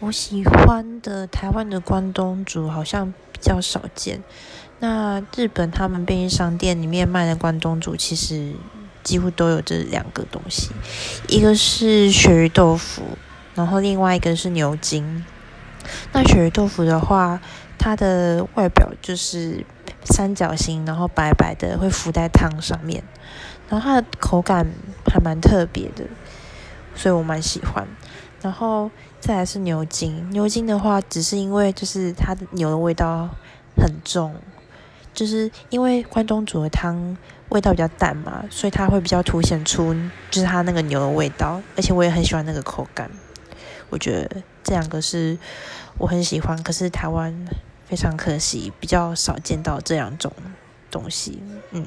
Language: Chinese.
我喜欢的台湾的关东煮好像比较少见。那日本他们便利商店里面卖的关东煮，其实几乎都有这两个东西，一个是鳕鱼豆腐，然后另外一个是牛筋。那鳕鱼豆腐的话，它的外表就是三角形，然后白白的，会浮在汤上面，然后它的口感还蛮特别的，所以我蛮喜欢。然后再来是牛筋，牛筋的话，只是因为就是它的牛的味道很重。就是因为关东煮的汤味道比较淡嘛，所以它会比较凸显出就是它那个牛的味道，而且我也很喜欢那个口感。我觉得这两个是我很喜欢，可是台湾非常可惜，比较少见到这两种东西。嗯。